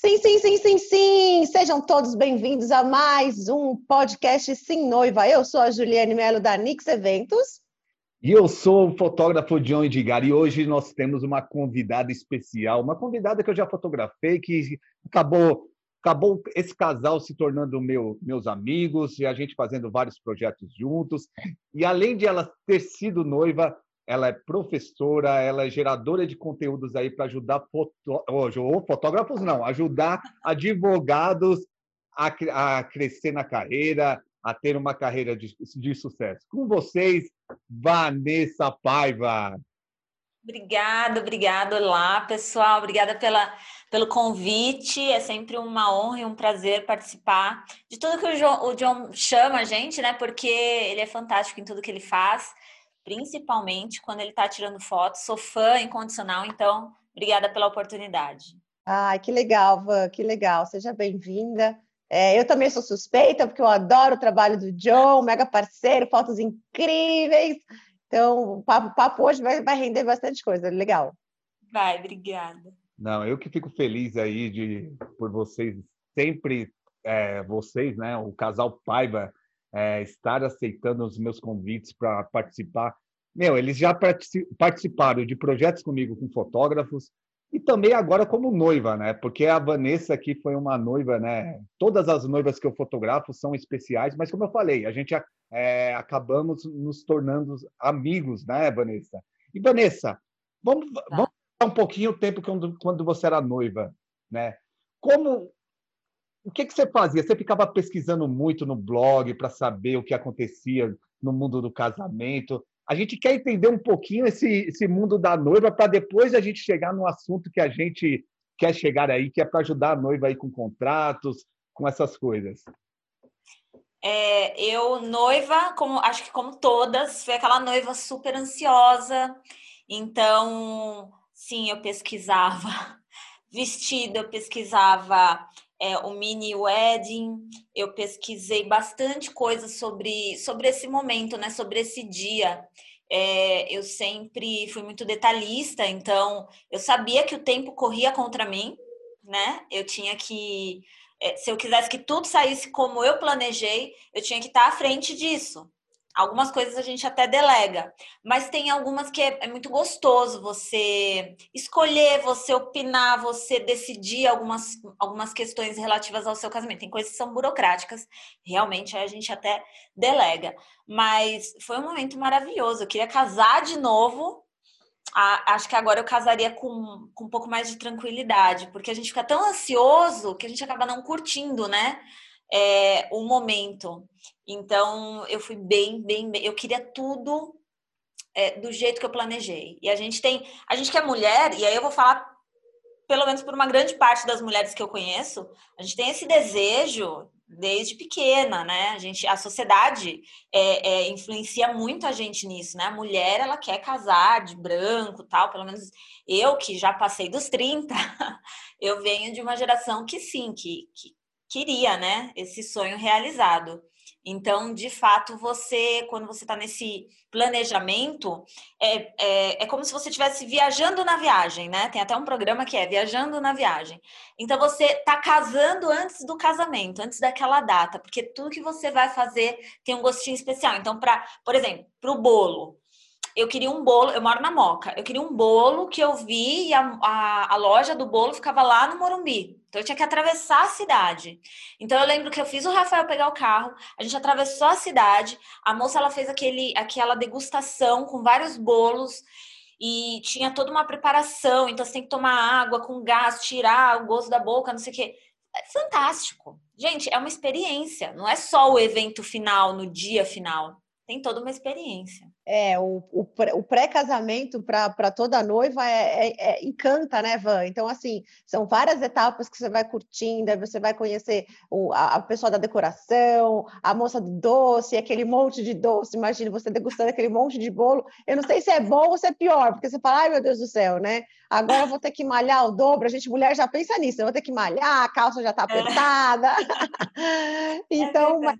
Sim, sim, sim, sim, sim! Sejam todos bem-vindos a mais um podcast Sim Noiva. Eu sou a Juliane Melo da Nix Eventos. E eu sou o fotógrafo John Edgar e hoje nós temos uma convidada especial, uma convidada que eu já fotografei, que acabou, acabou esse casal se tornando meu, meus amigos e a gente fazendo vários projetos juntos. E além de ela ter sido noiva, ela é professora, ela é geradora de conteúdos aí para ajudar foto... ou fotógrafos, não, ajudar advogados a, a crescer na carreira, a ter uma carreira de, de sucesso. Com vocês, Vanessa Paiva. Obrigada, obrigada. Olá, pessoal. Obrigada pela, pelo convite. É sempre uma honra e um prazer participar de tudo que o John, o John chama a gente, né? Porque ele é fantástico em tudo que ele faz principalmente quando ele está tirando fotos. Sou fã incondicional, então obrigada pela oportunidade. Ai, que legal, Van, que legal. Seja bem-vinda. É, eu também sou suspeita, porque eu adoro o trabalho do John, mega parceiro, fotos incríveis. Então, o papo, papo hoje vai, vai render bastante coisa, legal. Vai, obrigada. Não, eu que fico feliz aí de por vocês sempre, é, vocês, né, o casal Paiva, é, estar aceitando os meus convites para participar. Meu, eles já participaram de projetos comigo com fotógrafos e também agora como noiva, né? Porque a Vanessa aqui foi uma noiva, né? Todas as noivas que eu fotografo são especiais, mas como eu falei, a gente é, acabamos nos tornando amigos, né, Vanessa? E Vanessa, vamos, tá. vamos um pouquinho o tempo quando, quando você era noiva, né? Como o que, que você fazia? Você ficava pesquisando muito no blog para saber o que acontecia no mundo do casamento. A gente quer entender um pouquinho esse, esse mundo da noiva para depois a gente chegar no assunto que a gente quer chegar aí, que é para ajudar a noiva aí com contratos, com essas coisas. É, eu, noiva, como acho que como todas, foi aquela noiva super ansiosa. Então, sim, eu pesquisava vestido, eu pesquisava é, o mini wedding, eu pesquisei bastante coisa sobre, sobre esse momento, né? Sobre esse dia. É, eu sempre fui muito detalhista, então eu sabia que o tempo corria contra mim, né? Eu tinha que, é, se eu quisesse que tudo saísse como eu planejei, eu tinha que estar à frente disso. Algumas coisas a gente até delega, mas tem algumas que é, é, muito gostoso você escolher, você opinar, você decidir algumas, algumas questões relativas ao seu casamento. Tem coisas que são burocráticas, realmente a gente até delega. Mas foi um momento maravilhoso. Eu queria casar de novo. Ah, acho que agora eu casaria com, com um pouco mais de tranquilidade, porque a gente fica tão ansioso que a gente acaba não curtindo, né? É, o momento. Então, eu fui bem, bem, bem. Eu queria tudo é, do jeito que eu planejei. E a gente tem. A gente que é mulher, e aí eu vou falar, pelo menos por uma grande parte das mulheres que eu conheço, a gente tem esse desejo desde pequena, né? A gente, a sociedade é, é, influencia muito a gente nisso, né? A mulher ela quer casar de branco, tal. Pelo menos eu que já passei dos 30, eu venho de uma geração que sim, que, que queria, né? Esse sonho realizado. Então, de fato, você, quando você está nesse planejamento, é, é, é, como se você estivesse viajando na viagem, né? Tem até um programa que é Viajando na Viagem. Então, você está casando antes do casamento, antes daquela data, porque tudo que você vai fazer tem um gostinho especial. Então, para, por exemplo, para o bolo, eu queria um bolo, eu moro na Moca, eu queria um bolo que eu vi e a, a, a, loja do bolo ficava lá no Morumbi. Então eu tinha que atravessar a cidade. Então eu lembro que eu fiz o Rafael pegar o carro, a gente atravessou a cidade, a moça ela fez aquele, aquela degustação com vários bolos e tinha toda uma preparação, então você tem que tomar água com gás, tirar o gosto da boca, não sei o quê. É fantástico. Gente, é uma experiência, não é só o evento final, no dia final tem toda uma experiência. É, o, o, o pré-casamento para toda noiva é, é, é, encanta, né, Van? Então, assim, são várias etapas que você vai curtindo, aí você vai conhecer o, a, a pessoa da decoração, a moça do doce, aquele monte de doce. Imagina você degustando aquele monte de bolo. Eu não sei se é bom ou se é pior, porque você fala, ai meu Deus do céu, né? Agora eu vou ter que malhar o dobro. A gente, mulher, já pensa nisso, eu vou ter que malhar, a calça já está é. apertada. É. então, mas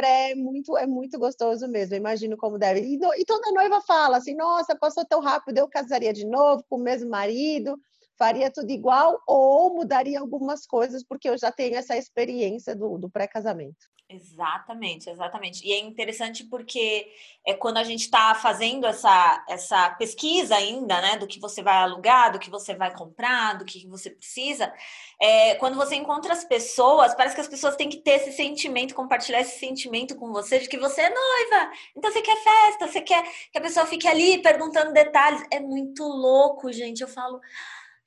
pré, muito, é muito gostoso mesmo, imagino como deve. E, e, toda noiva fala assim, nossa, passou tão rápido, eu casaria de novo com o mesmo marido. faria tudo igual ou mudaria algumas coisas, porque eu já tenho essa experiência do, do pré-casamento. Exatamente, exatamente. E é interessante porque é quando a gente está fazendo essa, essa pesquisa ainda, né, do que você vai alugar, do que você vai comprar, do que você precisa, é, quando você encontra as pessoas, parece que as pessoas têm que ter esse sentimento, compartilhar esse sentimento com você de que você é noiva, então você quer festa, você quer que a pessoa fique ali perguntando detalhes. É muito louco, gente. Eu falo.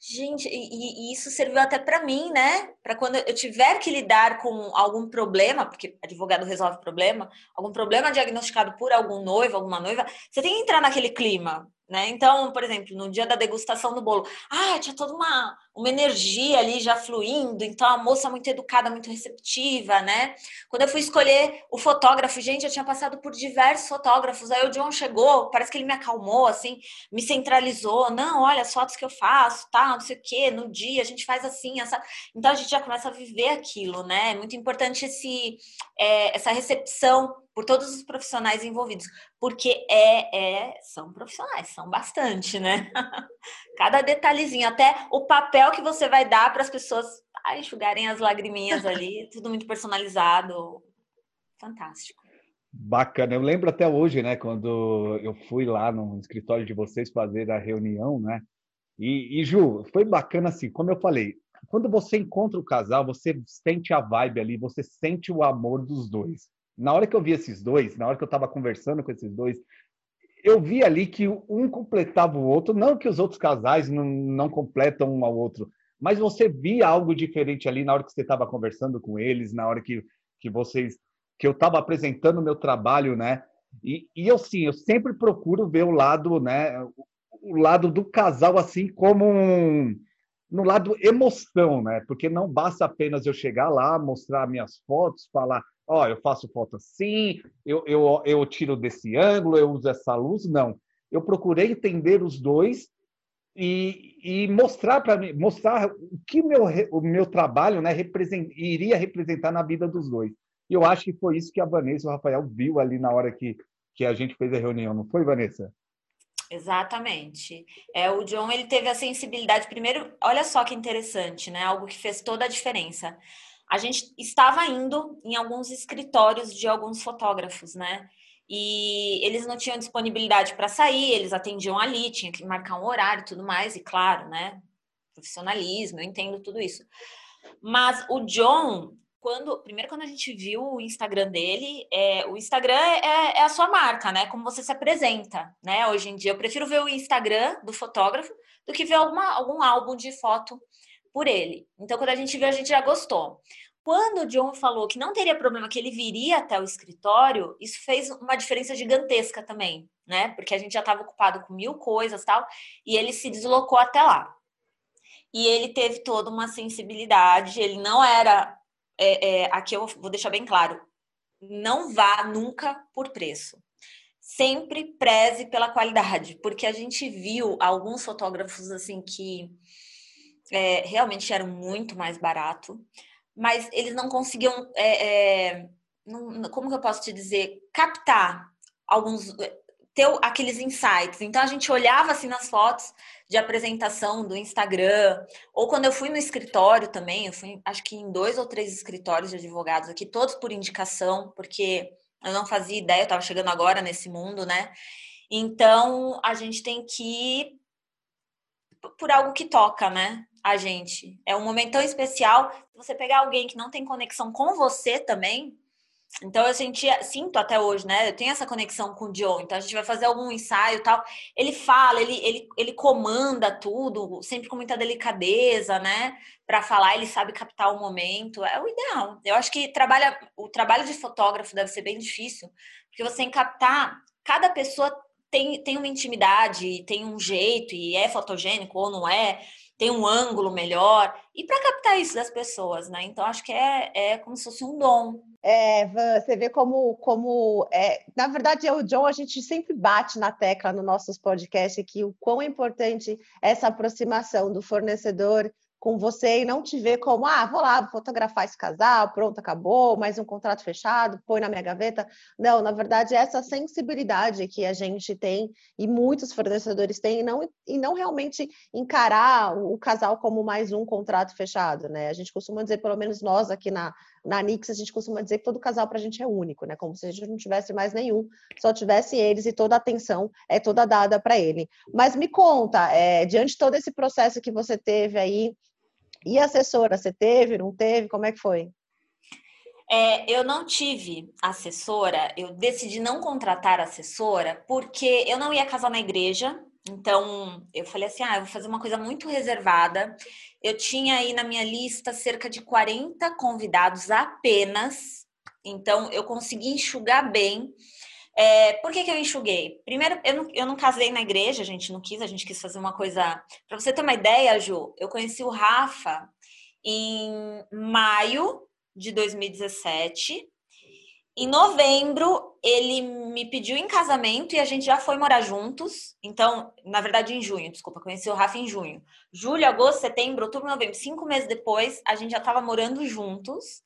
Gente, e, e, isso serviu até para mim, né? Para quando eu tiver que lidar com algum problema, porque advogado resolve problema, algum problema diagnosticado por algum noivo, alguma noiva, você tem que entrar naquele clima. Né? Então, por exemplo, no dia da degustação do bolo, ah, tinha toda uma, uma energia ali já fluindo, então a moça muito educada, muito receptiva, né? Quando eu fui escolher o fotógrafo, gente, eu tinha passado por diversos fotógrafos, aí o John chegou, parece que ele me acalmou, assim, me centralizou, não, olha as fotos que eu faço, tá, não sei o quê, no dia a gente faz assim, essa... então a gente já começa a viver aquilo, né? É muito importante esse, é, essa recepção por todos os profissionais envolvidos, porque é, é são profissionais, são bastante, né? Cada detalhezinho, até o papel que você vai dar para as pessoas ah, enxugarem as lagriminhas ali, tudo muito personalizado, fantástico. Bacana, eu lembro até hoje, né, quando eu fui lá no escritório de vocês fazer a reunião, né? E, e Ju, foi bacana assim, como eu falei, quando você encontra o casal, você sente a vibe ali, você sente o amor dos dois na hora que eu vi esses dois, na hora que eu estava conversando com esses dois, eu vi ali que um completava o outro, não que os outros casais não, não completam um ao outro, mas você via algo diferente ali na hora que você estava conversando com eles, na hora que, que vocês que eu estava apresentando meu trabalho, né? E, e eu sim, eu sempre procuro ver o lado, né? O lado do casal assim como um, no lado emoção, né? Porque não basta apenas eu chegar lá, mostrar minhas fotos, falar ó, eu faço foto assim, eu, eu, eu tiro desse ângulo, eu uso essa luz. Não. Eu procurei entender os dois e, e mostrar para mim, mostrar o que meu, o meu trabalho né, represent, iria representar na vida dos dois. E eu acho que foi isso que a Vanessa e o Rafael viu ali na hora que, que a gente fez a reunião, não foi, Vanessa? Exatamente. É, o John ele teve a sensibilidade. Primeiro, olha só que interessante, né? Algo que fez toda a diferença a gente estava indo em alguns escritórios de alguns fotógrafos, né? E eles não tinham disponibilidade para sair, eles atendiam ali, tinha que marcar um horário e tudo mais, e claro, né? Profissionalismo, eu entendo tudo isso. Mas o John, quando primeiro quando a gente viu o Instagram dele, é, o Instagram é, é, a sua marca, né? Como você se apresenta, né? Hoje em dia eu prefiro ver o Instagram do fotógrafo do que ver alguma, algum álbum de foto por ele. Então, quando a gente viu, a gente já gostou. Quando o John falou que não teria problema, que ele viria até o escritório, isso fez uma diferença gigantesca também, né? Porque a gente já estava ocupado com mil coisas tal, e ele se deslocou até lá. E ele teve toda uma sensibilidade, ele não era. É, é, aqui eu vou deixar bem claro: não vá nunca por preço. Sempre preze pela qualidade, porque a gente viu alguns fotógrafos assim que é, realmente era muito mais barato, mas eles não conseguiam, é, é, não, como que eu posso te dizer, captar alguns, ter aqueles insights. Então a gente olhava assim nas fotos de apresentação do Instagram, ou quando eu fui no escritório também, eu fui acho que em dois ou três escritórios de advogados aqui, todos por indicação, porque eu não fazia ideia, eu estava chegando agora nesse mundo, né? Então a gente tem que ir por algo que toca, né? A gente. É um momento tão especial. Se você pegar alguém que não tem conexão com você também, então eu sentia, sinto até hoje, né? Eu tenho essa conexão com o John. Então a gente vai fazer algum ensaio tal. Ele fala, ele, ele, ele comanda tudo, sempre com muita delicadeza, né? Para falar, ele sabe captar o momento. É o ideal. Eu acho que trabalha, o trabalho de fotógrafo deve ser bem difícil, porque você tem que captar. Cada pessoa tem, tem uma intimidade, tem um jeito, e é fotogênico ou não é tem um ângulo melhor e para captar isso das pessoas, né? Então acho que é, é como se fosse um dom. É, você vê como, como é, na verdade, eu e o John, a gente sempre bate na tecla no nossos podcasts que o quão importante é essa aproximação do fornecedor com você e não te ver como, ah, vou lá, fotografar esse casal, pronto, acabou, mais um contrato fechado, põe na minha gaveta. Não, na verdade, essa sensibilidade que a gente tem e muitos fornecedores têm, e não, e não realmente encarar o casal como mais um contrato fechado, né? A gente costuma dizer, pelo menos nós aqui na, na Nix, a gente costuma dizer que todo casal para a gente é único, né? Como se a gente não tivesse mais nenhum, só tivesse eles e toda a atenção é toda dada para ele. Mas me conta, é, diante de todo esse processo que você teve aí, e assessora, você teve, não teve? Como é que foi? É, eu não tive assessora, eu decidi não contratar assessora porque eu não ia casar na igreja. Então, eu falei assim: ah, eu vou fazer uma coisa muito reservada. Eu tinha aí na minha lista cerca de 40 convidados apenas. Então, eu consegui enxugar bem. É, por que, que eu enxuguei? Primeiro, eu não, eu não casei na igreja, a gente não quis, a gente quis fazer uma coisa. Para você ter uma ideia, Ju, eu conheci o Rafa em maio de 2017. Em novembro, ele me pediu em casamento e a gente já foi morar juntos. Então, na verdade, em junho, desculpa, conheci o Rafa em junho. Julho, agosto, setembro, outubro, novembro, cinco meses depois, a gente já estava morando juntos.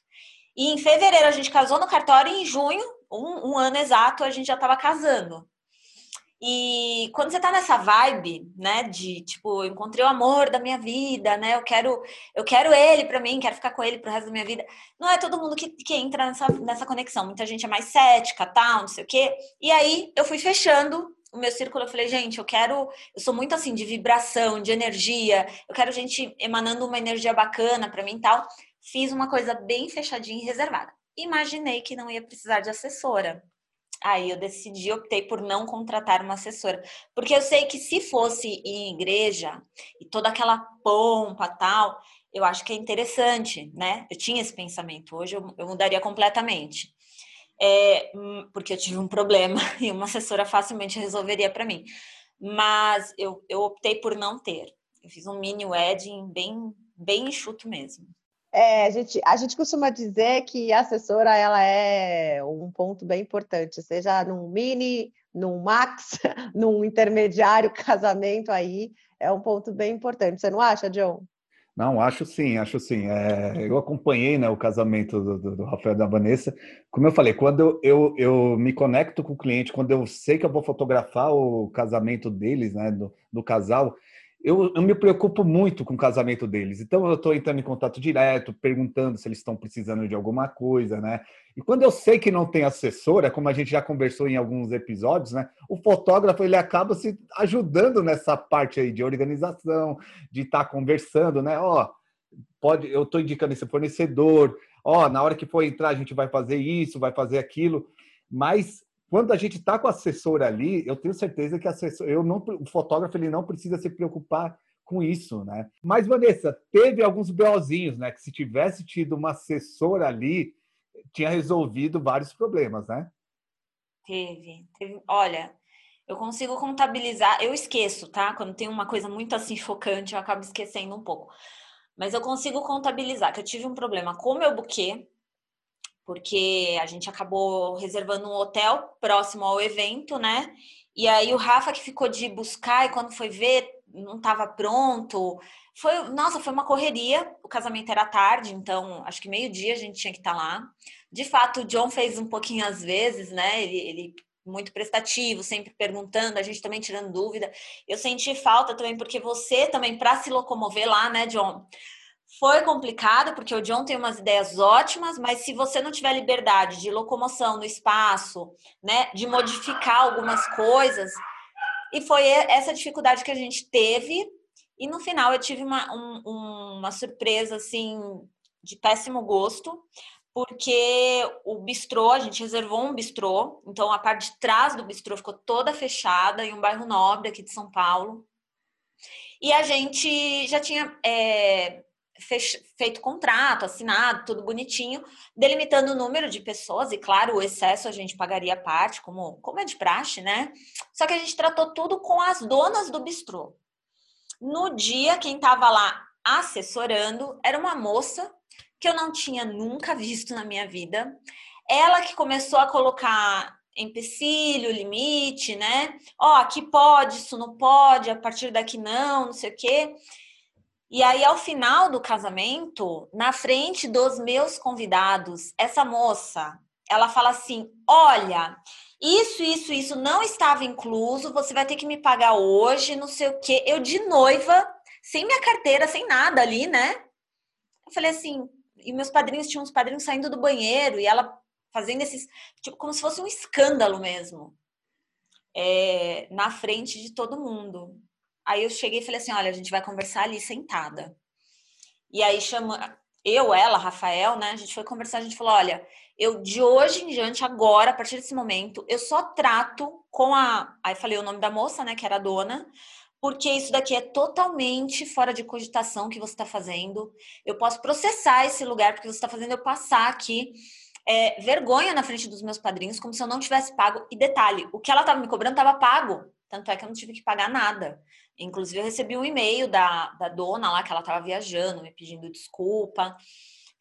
E em fevereiro a gente casou no cartório e em junho um, um ano exato a gente já estava casando. E quando você tá nessa vibe, né, de tipo, eu encontrei o amor da minha vida, né, eu quero, eu quero ele para mim, quero ficar com ele pro resto da minha vida. Não é todo mundo que, que entra nessa, nessa conexão. Muita gente é mais cética, tal, não sei o quê. E aí eu fui fechando o meu círculo. Eu falei, gente, eu quero, eu sou muito assim de vibração, de energia. Eu quero gente emanando uma energia bacana para mim, tal. Fiz uma coisa bem fechadinha e reservada imaginei que não ia precisar de assessora. Aí eu decidi, optei por não contratar uma assessora, porque eu sei que se fosse em igreja e toda aquela pompa tal, eu acho que é interessante, né? Eu tinha esse pensamento, hoje eu, eu mudaria completamente. É, hum, porque eu tive um problema e uma assessora facilmente resolveria para mim. Mas eu, eu optei por não ter. Eu fiz um mini wedding bem, bem enxuto mesmo. É, a, gente, a gente costuma dizer que a assessora ela é um ponto bem importante, seja num mini, num max, num intermediário casamento aí, é um ponto bem importante. Você não acha, John? Não, acho sim, acho sim. É, eu acompanhei né, o casamento do, do, do, Rafael e da Vanessa. Como eu falei, quando eu, eu, eu, me conecto com o cliente, quando eu sei que eu vou fotografar o casamento deles, né, do, do casal, eu, eu, me preocupo muito com o casamento deles. Então eu estou entrando em contato direto, perguntando se eles estão precisando de alguma coisa, né? E quando eu sei que não tem assessora, como a gente já conversou em alguns episódios, né? O fotógrafo ele acaba se ajudando nessa parte aí de organização, de estar tá conversando, né? Ó, pode, eu estou indicando esse fornecedor. Ó, na hora que for entrar a gente vai fazer isso, vai fazer aquilo. Mas quando a gente está com o assessor ali, eu tenho certeza que eu não, o fotógrafo ele não precisa se preocupar com isso, né? Mas Vanessa, teve alguns BOzinhos, né? Que se tivesse tido uma assessora ali, tinha resolvido vários problemas, né? Teve, teve. Olha, eu consigo contabilizar, eu esqueço, tá? Quando tem uma coisa muito assim chocante, eu acabo esquecendo um pouco. Mas eu consigo contabilizar que eu tive um problema com o meu buquê, porque a gente acabou reservando um hotel próximo ao evento, né? E aí o Rafa que ficou de buscar e quando foi ver não estava pronto. Foi, nossa, foi uma correria. O casamento era tarde, então acho que meio-dia a gente tinha que estar tá lá. De fato, o John fez um pouquinho às vezes, né? Ele, ele muito prestativo, sempre perguntando, a gente também tirando dúvida. Eu senti falta também porque você também para se locomover lá, né, John? Foi complicado, porque o John tem umas ideias ótimas, mas se você não tiver liberdade de locomoção no espaço, né, de modificar algumas coisas, e foi essa dificuldade que a gente teve, e no final eu tive uma, um, uma surpresa, assim, de péssimo gosto, porque o bistrô, a gente reservou um bistrô, então a parte de trás do bistrô ficou toda fechada em um bairro nobre aqui de São Paulo. E a gente já tinha é, feito contrato, assinado, tudo bonitinho, delimitando o número de pessoas, e claro, o excesso a gente pagaria a parte, como, como é de praxe, né? Só que a gente tratou tudo com as donas do bistrô. No dia, quem estava lá assessorando era uma moça que eu não tinha nunca visto na minha vida. Ela que começou a colocar empecilho, limite, né? Ó, oh, aqui pode, isso não pode, a partir daqui não, não sei o quê. E aí, ao final do casamento, na frente dos meus convidados, essa moça, ela fala assim: Olha, isso, isso, isso não estava incluso, você vai ter que me pagar hoje, não sei o quê. Eu de noiva, sem minha carteira, sem nada ali, né? Eu falei assim, e meus padrinhos tinham uns padrinhos saindo do banheiro e ela fazendo esses, tipo, como se fosse um escândalo mesmo, é, na frente de todo mundo. Aí eu cheguei e falei assim: olha, a gente vai conversar ali sentada. E aí chama eu, ela, Rafael, né? A gente foi conversar, a gente falou: olha, eu de hoje em diante, agora, a partir desse momento, eu só trato com a. Aí falei o nome da moça, né? Que era a dona. Porque isso daqui é totalmente fora de cogitação que você está fazendo. Eu posso processar esse lugar porque você está fazendo eu passar aqui é, vergonha na frente dos meus padrinhos, como se eu não tivesse pago. E detalhe, o que ela estava me cobrando estava pago. Tanto é que eu não tive que pagar nada. Inclusive, eu recebi um e-mail da, da dona lá, que ela estava viajando, me pedindo desculpa.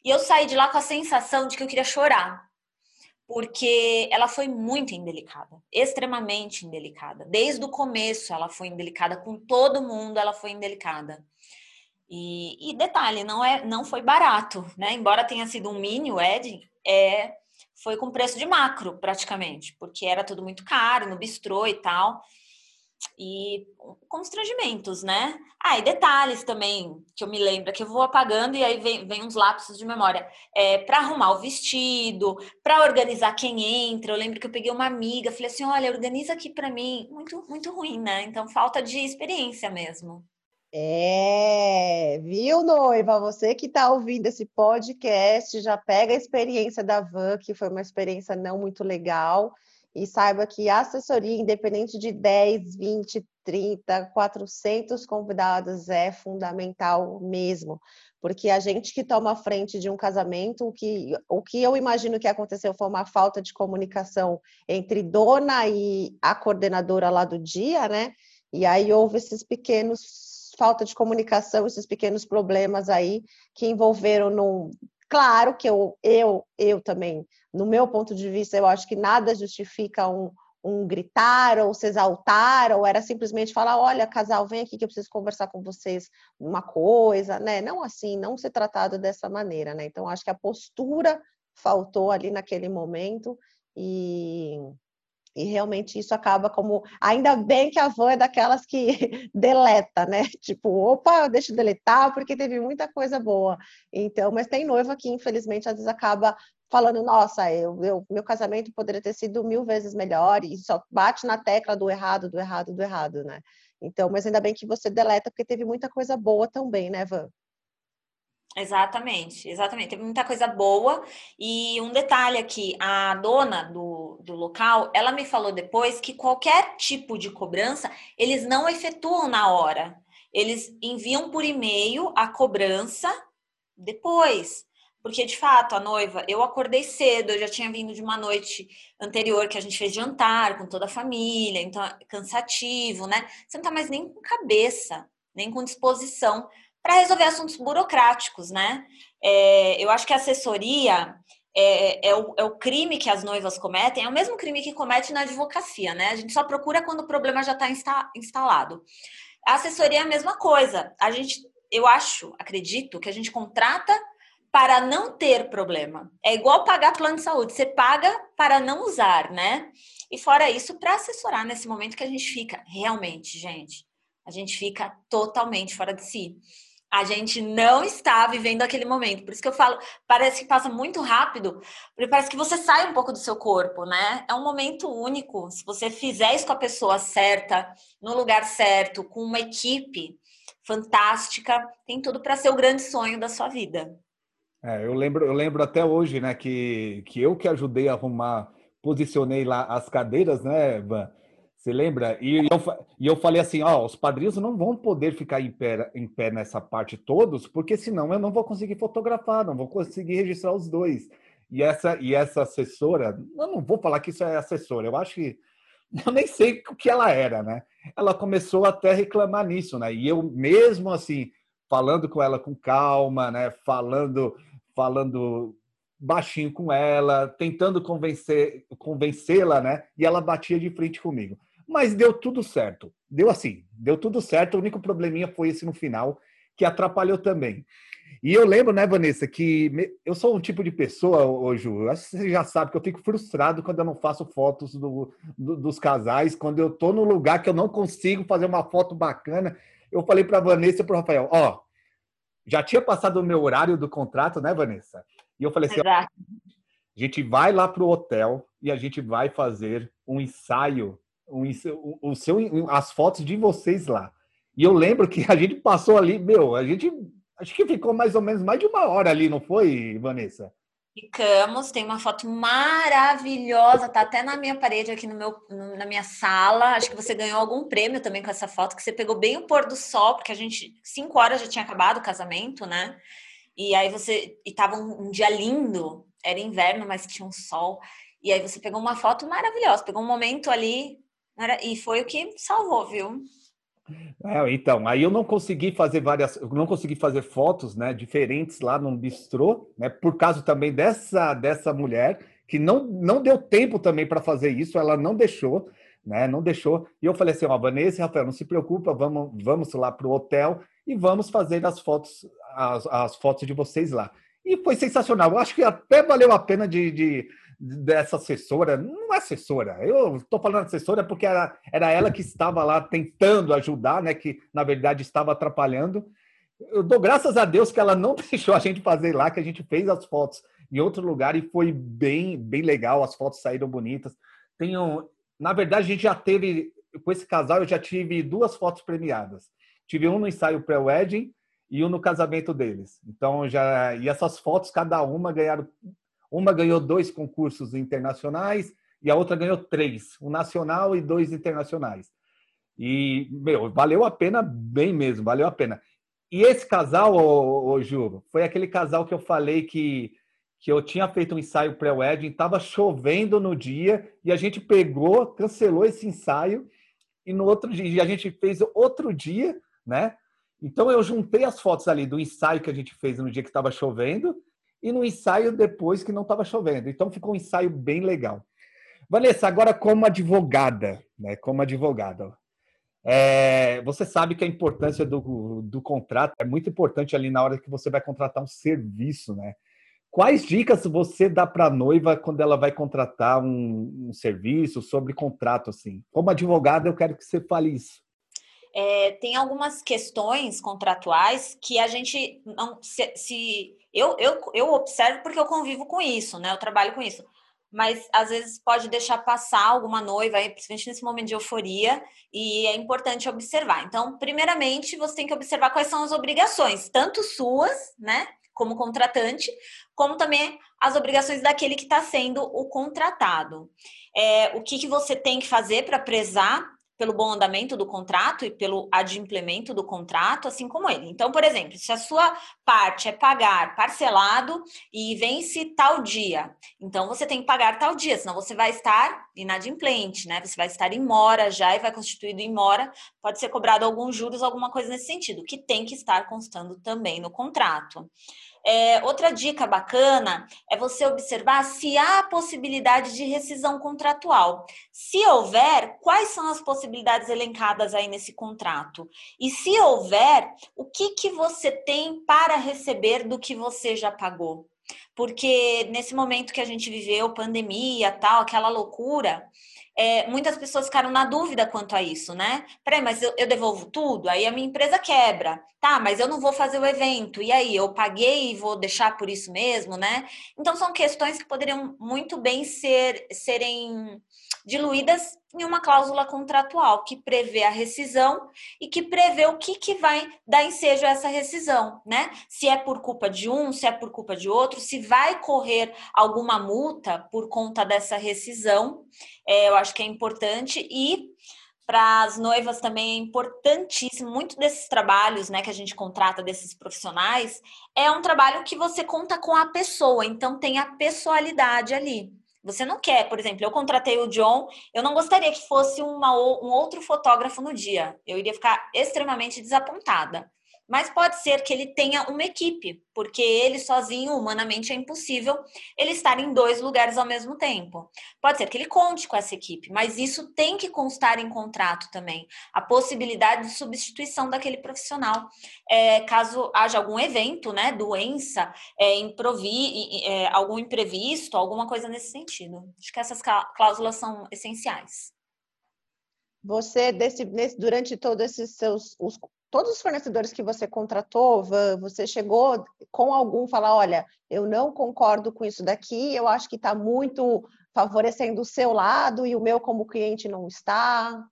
E eu saí de lá com a sensação de que eu queria chorar. Porque ela foi muito indelicada, extremamente indelicada. Desde o começo ela foi indelicada, com todo mundo ela foi indelicada. E, e detalhe, não, é, não foi barato, né? Embora tenha sido um mini wedding, é, foi com preço de macro, praticamente, porque era tudo muito caro no bistrô e tal e constrangimentos, né? Ah, e detalhes também que eu me lembro, que eu vou apagando e aí vem, vem uns lapsos de memória. É, para arrumar o vestido, para organizar quem entra. Eu lembro que eu peguei uma amiga, falei assim: olha, organiza aqui para mim. Muito, muito ruim, né? Então, falta de experiência mesmo. É, viu, noiva? Você que está ouvindo esse podcast, já pega a experiência da Van, que foi uma experiência não muito legal e saiba que a assessoria, independente de 10, 20, 30, 400 convidados, é fundamental mesmo, porque a gente que toma frente de um casamento, o que, o que eu imagino que aconteceu foi uma falta de comunicação entre dona e a coordenadora lá do dia, né? E aí houve esses pequenos falta de comunicação, esses pequenos problemas aí que envolveram num Claro que eu, eu, eu também, no meu ponto de vista, eu acho que nada justifica um, um gritar ou se exaltar, ou era simplesmente falar: olha, casal, vem aqui que eu preciso conversar com vocês uma coisa, né? Não assim, não ser tratado dessa maneira, né? Então, acho que a postura faltou ali naquele momento e e realmente isso acaba como. Ainda bem que a avó é daquelas que deleta, né? Tipo, opa, deixa eu deletar porque teve muita coisa boa. Então, mas tem noiva que, infelizmente, às vezes acaba falando, nossa, eu, eu, meu casamento poderia ter sido mil vezes melhor, e só bate na tecla do errado, do errado, do errado, né? Então, mas ainda bem que você deleta, porque teve muita coisa boa também, né, Van? Exatamente, exatamente. Teve muita coisa boa. E um detalhe aqui: a dona do, do local, ela me falou depois que qualquer tipo de cobrança eles não efetuam na hora. Eles enviam por e-mail a cobrança depois. Porque, de fato, a noiva, eu acordei cedo, eu já tinha vindo de uma noite anterior que a gente fez jantar com toda a família, então é cansativo, né? Você não tá mais nem com cabeça, nem com disposição para resolver assuntos burocráticos, né? É, eu acho que a assessoria é, é, o, é, o, crime que as noivas cometem, é o mesmo crime que comete na advocacia, né? A gente só procura quando o problema já está insta, instalado. A assessoria é a mesma coisa. A gente, eu acho, acredito que a gente contrata para não ter problema. É igual pagar plano de saúde, você paga para não usar, né? E fora isso, para assessorar nesse momento que a gente fica, realmente, gente, a gente fica totalmente fora de si a gente não está vivendo aquele momento. Por isso que eu falo, parece que passa muito rápido, porque parece que você sai um pouco do seu corpo, né? É um momento único. Se você fizer isso com a pessoa certa, no lugar certo, com uma equipe fantástica, tem tudo para ser o grande sonho da sua vida. É, eu lembro, eu lembro até hoje, né, que, que eu que ajudei a arrumar, posicionei lá as cadeiras, né, Van? Você lembra? E eu, e eu falei assim: ó, os padrinhos não vão poder ficar em pé, em pé nessa parte todos, porque senão eu não vou conseguir fotografar, não vou conseguir registrar os dois. E essa, e essa assessora, eu não vou falar que isso é assessora, eu acho que. Eu nem sei o que ela era, né? Ela começou até a reclamar nisso, né? E eu mesmo assim, falando com ela com calma, né? Falando, falando baixinho com ela, tentando convencer, convencê-la, né? E ela batia de frente comigo. Mas deu tudo certo. Deu assim, deu tudo certo. O único probleminha foi esse no final, que atrapalhou também. E eu lembro, né, Vanessa, que eu sou um tipo de pessoa, ô Ju, acho que você já sabe que eu fico frustrado quando eu não faço fotos do, do, dos casais, quando eu tô no lugar que eu não consigo fazer uma foto bacana. Eu falei para Vanessa e para Rafael, ó, já tinha passado o meu horário do contrato, né, Vanessa? E eu falei assim, ó, a gente vai lá pro hotel e a gente vai fazer um ensaio, um, o seu, as fotos de vocês lá. E eu lembro que a gente passou ali, meu, a gente Acho que ficou mais ou menos mais de uma hora ali, não foi, Vanessa? Ficamos, tem uma foto maravilhosa, tá até na minha parede aqui no meu, na minha sala. Acho que você ganhou algum prêmio também com essa foto, que você pegou bem o pôr do sol, porque a gente, cinco horas já tinha acabado o casamento, né? E aí você, e tava um, um dia lindo, era inverno, mas tinha um sol. E aí você pegou uma foto maravilhosa, pegou um momento ali, e foi o que salvou, viu? É, então, aí eu não consegui fazer várias, não consegui fazer fotos, né, diferentes lá no bistrô, né, por causa também dessa dessa mulher que não não deu tempo também para fazer isso, ela não deixou, né, não deixou. E eu falei assim, ó, Vanessa Rafael, não se preocupa, vamos vamos lá para o hotel e vamos fazer as fotos as, as fotos de vocês lá. E foi sensacional. Eu acho que até valeu a pena de, de dessa assessora, não é assessora, eu estou falando assessora porque era, era ela que estava lá tentando ajudar, né, que na verdade estava atrapalhando. Eu dou graças a Deus que ela não deixou a gente fazer lá, que a gente fez as fotos em outro lugar e foi bem, bem legal, as fotos saíram bonitas. Tenho, na verdade, a gente já teve, com esse casal, eu já tive duas fotos premiadas. Tive um no ensaio pré-wedding e um no casamento deles. Então já e essas fotos cada uma ganharam uma ganhou dois concursos internacionais e a outra ganhou três, um nacional e dois internacionais. E, meu, valeu a pena bem mesmo, valeu a pena. E esse casal, ô, ô, Ju, foi aquele casal que eu falei que, que eu tinha feito um ensaio pré-wedding, estava chovendo no dia, e a gente pegou, cancelou esse ensaio, e no outro dia, a gente fez outro dia, né? Então eu juntei as fotos ali do ensaio que a gente fez no dia que estava chovendo, e no ensaio depois que não estava chovendo. Então ficou um ensaio bem legal. Vanessa, agora como advogada, né? Como advogada, é, você sabe que a importância do, do contrato é muito importante ali na hora que você vai contratar um serviço, né? Quais dicas você dá para a noiva quando ela vai contratar um, um, serviço sobre contrato assim? Como advogada, eu quero que você fale isso. É, tem algumas questões contratuais que a gente não se, se eu, eu, eu observo porque eu convivo com isso, né? Eu trabalho com isso. Mas às vezes pode deixar passar alguma noiva, principalmente nesse momento de euforia, e é importante observar. Então, primeiramente, você tem que observar quais são as obrigações, tanto suas, né, como contratante, como também as obrigações daquele que está sendo o contratado. É, o que, que você tem que fazer para prezar pelo bom andamento do contrato e pelo adimplemento do contrato, assim como ele. Então, por exemplo, se a sua parte é pagar parcelado e vence tal dia, então você tem que pagar tal dia, senão você vai estar inadimplente, né? Você vai estar em mora já e vai constituído em mora, pode ser cobrado alguns juros, alguma coisa nesse sentido, que tem que estar constando também no contrato. É, outra dica bacana é você observar se há possibilidade de rescisão contratual. Se houver, quais são as possibilidades elencadas aí nesse contrato? E se houver, o que, que você tem para receber do que você já pagou? Porque nesse momento que a gente viveu, pandemia, tal, aquela loucura, é, muitas pessoas ficaram na dúvida quanto a isso, né? Peraí, mas eu, eu, devolvo tudo? Aí a minha empresa quebra. Tá, mas eu não vou fazer o evento. E aí, eu paguei e vou deixar por isso mesmo, né? Então, são questões que poderiam muito bem ser, serem diluídas em uma cláusula contratual que prevê a rescisão e que prevê o que, que vai dar ensejo a essa rescisão, né? Se é por culpa de um, se é por culpa de outro, se vai correr alguma multa por conta dessa rescisão, é, eu acho que é importante e para as noivas também é importantíssimo, muito desses trabalhos, né, que a gente contrata desses profissionais, é um trabalho que você conta com a pessoa, então tem a pessoalidade ali. Você não quer, por exemplo, eu contratei o John, eu não gostaria que fosse uma, um outro fotógrafo no dia. Eu iria ficar extremamente desapontada. Mas pode ser que ele tenha uma equipe, porque ele sozinho, humanamente, é impossível ele estar em dois lugares ao mesmo tempo. Pode ser que ele conte com essa equipe, mas isso tem que constar em contrato também. A possibilidade de substituição daquele profissional, é, caso haja algum evento, né, doença, é, improvi, é, algum imprevisto, alguma coisa nesse sentido. Acho que essas cláusulas são essenciais. Você, desse, nesse, durante todos esses seus os, todos os fornecedores que você contratou, você chegou com algum falar, olha, eu não concordo com isso daqui, eu acho que está muito favorecendo o seu lado e o meu como cliente não está?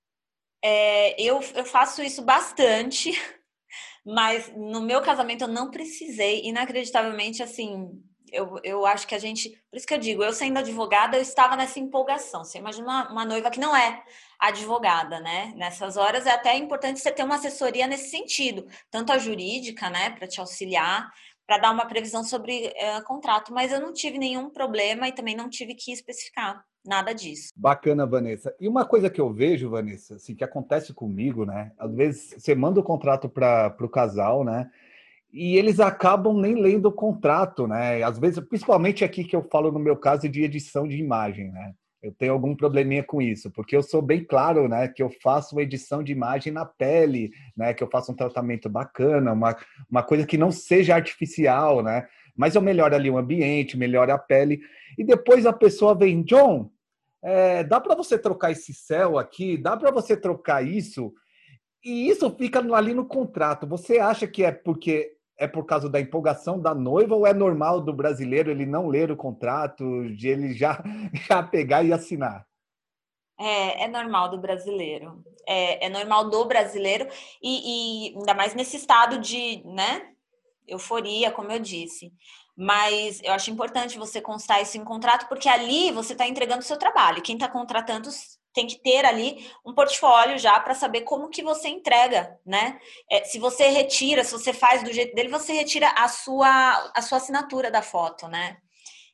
É, eu, eu faço isso bastante, mas no meu casamento eu não precisei, inacreditavelmente, assim, eu, eu acho que a gente. Por isso que eu digo, eu sendo advogada, eu estava nessa empolgação. Você imagina uma, uma noiva que não é advogada, né? Nessas horas é até importante você ter uma assessoria nesse sentido, tanto a jurídica, né, para te auxiliar, para dar uma previsão sobre uh, contrato. Mas eu não tive nenhum problema e também não tive que especificar nada disso. Bacana, Vanessa. E uma coisa que eu vejo, Vanessa, assim, que acontece comigo, né? Às vezes você manda o contrato para o casal, né? E eles acabam nem lendo o contrato, né? Às vezes, principalmente aqui que eu falo no meu caso de edição de imagem, né? Eu tenho algum probleminha com isso, porque eu sou bem claro, né, que eu faço uma edição de imagem na pele, né, que eu faço um tratamento bacana, uma, uma coisa que não seja artificial, né? Mas eu melhoro ali o ambiente, melhoro a pele, e depois a pessoa vem, John, é, dá para você trocar esse céu aqui, dá para você trocar isso, e isso fica ali no contrato. Você acha que é porque é por causa da empolgação da noiva ou é normal do brasileiro ele não ler o contrato, de ele já, já pegar e assinar? É, é normal do brasileiro. É, é normal do brasileiro e, e ainda mais nesse estado de, né, euforia, como eu disse. Mas eu acho importante você constar isso em contrato, porque ali você está entregando o seu trabalho. Quem está contratando tem que ter ali um portfólio já para saber como que você entrega, né? É, se você retira, se você faz do jeito dele, você retira a sua, a sua assinatura da foto, né?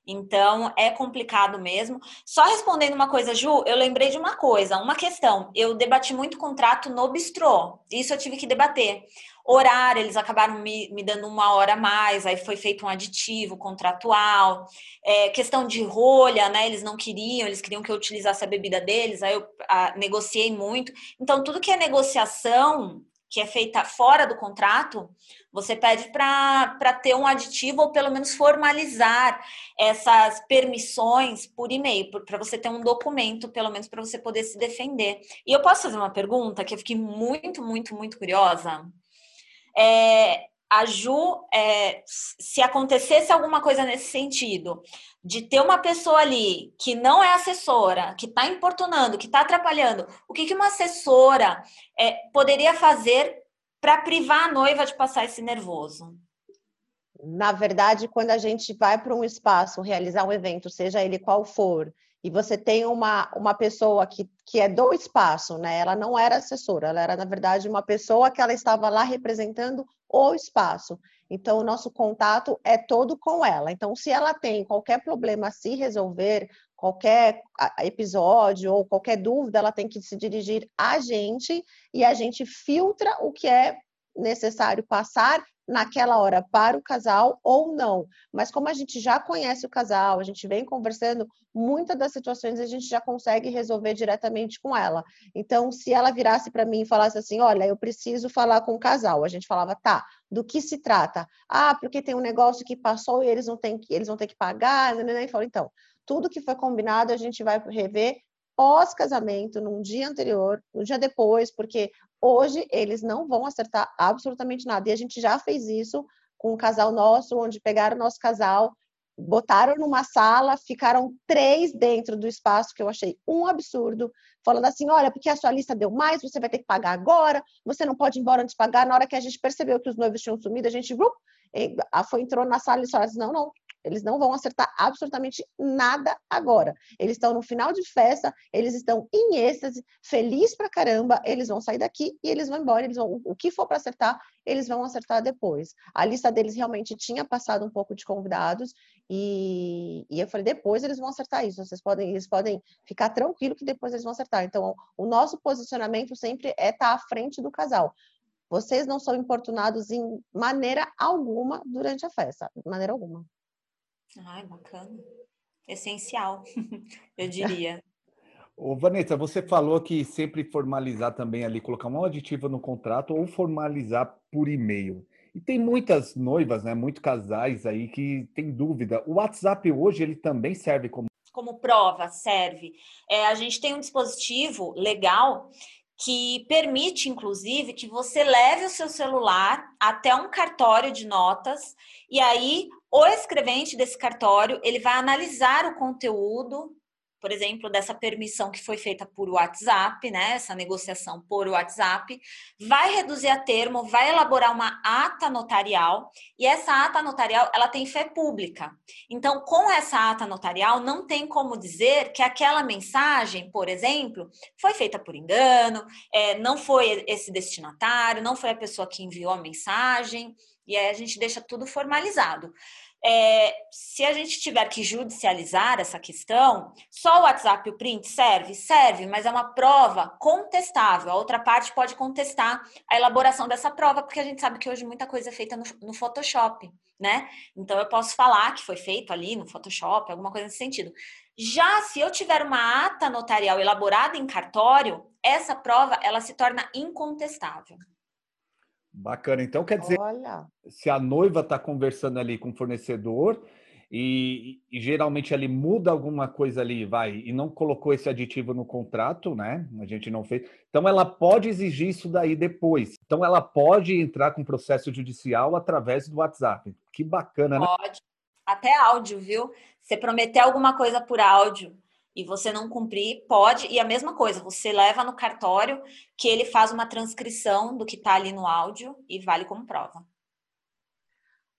Então é complicado mesmo. Só respondendo uma coisa, Ju, eu lembrei de uma coisa, uma questão. Eu debati muito contrato no bistrô. Isso eu tive que debater. Horário, eles acabaram me, me dando uma hora a mais, aí foi feito um aditivo contratual. É, questão de rolha, né? Eles não queriam, eles queriam que eu utilizasse a bebida deles, aí eu a, negociei muito. Então, tudo que é negociação, que é feita fora do contrato, você pede para ter um aditivo ou pelo menos formalizar essas permissões por e-mail, para você ter um documento, pelo menos para você poder se defender. E eu posso fazer uma pergunta que eu fiquei muito, muito, muito curiosa. É, a Ju, é, se acontecesse alguma coisa nesse sentido, de ter uma pessoa ali que não é assessora, que está importunando, que está atrapalhando, o que, que uma assessora é, poderia fazer para privar a noiva de passar esse nervoso? Na verdade, quando a gente vai para um espaço realizar um evento, seja ele qual for, e você tem uma, uma pessoa que, que é do espaço, né? Ela não era assessora, ela era, na verdade, uma pessoa que ela estava lá representando o espaço. Então, o nosso contato é todo com ela. Então, se ela tem qualquer problema a se resolver, qualquer episódio ou qualquer dúvida, ela tem que se dirigir a gente e a gente filtra o que é necessário passar naquela hora para o casal ou não. Mas como a gente já conhece o casal, a gente vem conversando, muitas das situações a gente já consegue resolver diretamente com ela. Então, se ela virasse para mim e falasse assim: "Olha, eu preciso falar com o casal", a gente falava: "Tá, do que se trata?". "Ah, porque tem um negócio que passou e eles não têm que eles vão ter que pagar", né? né, né. E falou: "Então, tudo que foi combinado a gente vai rever pós-casamento, num dia anterior, no dia depois, porque Hoje eles não vão acertar absolutamente nada. E a gente já fez isso com um casal nosso, onde pegaram o nosso casal, botaram numa sala, ficaram três dentro do espaço, que eu achei um absurdo, falando assim: olha, porque a sua lista deu mais, você vai ter que pagar agora, você não pode ir embora antes de pagar. Na hora que a gente percebeu que os noivos tinham sumido, a gente uh, foi, entrou na sala e falou assim: não, não, eles não vão acertar absolutamente nada agora. Eles estão no final de festa, eles estão em êxtase, feliz pra caramba, eles vão sair daqui e eles vão embora, eles vão, o que for para acertar, eles vão acertar depois. A lista deles realmente tinha passado um pouco de convidados e, e eu falei, depois eles vão acertar isso, vocês podem, eles podem ficar tranquilo que depois eles vão acertar. Então, o nosso posicionamento sempre é estar tá à frente do casal vocês não são importunados em maneira alguma durante a festa, de maneira alguma. Ai, bacana. Essencial, eu diria. Ô, Vanessa, você falou que sempre formalizar também ali, colocar uma aditiva no contrato ou formalizar por e-mail. E tem muitas noivas, né, muitos casais aí que tem dúvida. O WhatsApp hoje ele também serve como como prova serve. É, a gente tem um dispositivo legal que permite, inclusive, que você leve o seu celular até um cartório de notas e aí o escrevente desse cartório ele vai analisar o conteúdo por exemplo, dessa permissão que foi feita por WhatsApp, né, essa negociação por WhatsApp, vai reduzir a termo, vai elaborar uma ata notarial e essa ata notarial ela tem fé pública. Então, com essa ata notarial, não tem como dizer que aquela mensagem, por exemplo, foi feita por engano, é, não foi esse destinatário, não foi a pessoa que enviou a mensagem, e aí a gente deixa tudo formalizado. É, se a gente tiver que judicializar essa questão, só o WhatsApp e o print serve? Serve, mas é uma prova contestável. A outra parte pode contestar a elaboração dessa prova, porque a gente sabe que hoje muita coisa é feita no, no Photoshop, né? Então eu posso falar que foi feito ali no Photoshop, alguma coisa nesse sentido. Já se eu tiver uma ata notarial elaborada em cartório, essa prova ela se torna incontestável. Bacana. Então, quer dizer, Olha. se a noiva está conversando ali com o fornecedor e, e, geralmente ali muda alguma coisa ali, vai, e não colocou esse aditivo no contrato, né? A gente não fez. Então, ela pode exigir isso daí depois. Então, ela pode entrar com processo judicial através do WhatsApp. Que bacana, né? Pode. Até áudio, viu? Você prometer alguma coisa por áudio e você não cumprir, pode. E a mesma coisa, você leva no cartório que ele faz uma transcrição do que está ali no áudio e vale como prova.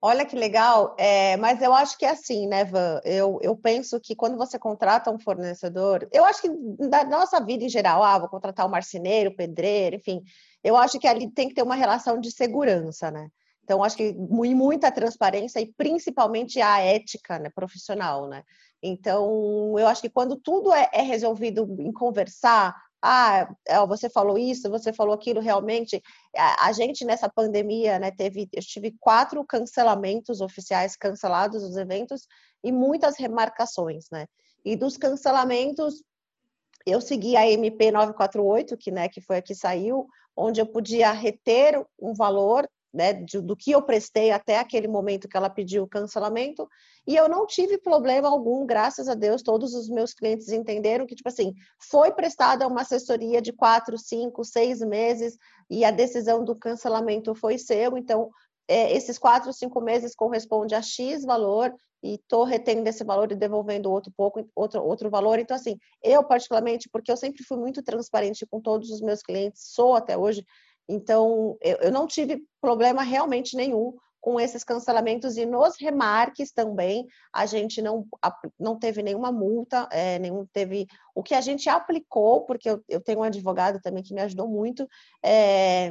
Olha que legal, é, mas eu acho que é assim, né, Van? Eu, eu penso que quando você contrata um fornecedor, eu acho que da nossa vida em geral, ah, vou contratar um marceneiro, pedreiro, enfim, eu acho que ali tem que ter uma relação de segurança, né? Então, acho que muita transparência e principalmente a ética né, profissional, né? Então, eu acho que quando tudo é, é resolvido em conversar, ah, é, você falou isso, você falou aquilo, realmente, a, gente nessa pandemia, né, teve, eu tive quatro cancelamentos oficiais cancelados dos eventos e muitas remarcações, né? E dos cancelamentos, eu segui a MP 948, que, né, que foi a que saiu, onde eu podia reter um valor né, de, do que eu prestei até aquele momento que ela pediu o cancelamento, e eu não tive problema algum, graças a Deus, todos os meus clientes entenderam que, tipo assim, foi prestada uma assessoria de quatro, cinco, seis meses, e a decisão do cancelamento foi seu, então é, esses quatro, cinco meses corresponde a X valor, e estou retendo esse valor e devolvendo outro pouco, outro, outro valor. Então, assim, eu particularmente, porque eu sempre fui muito transparente com todos os meus clientes, sou até hoje, então, eu, eu não tive problema realmente nenhum com esses cancelamentos e nos remarques também a gente não, não teve nenhuma multa, é, nenhum teve o que a gente aplicou, porque eu, eu tenho um advogado também que me ajudou muito, é,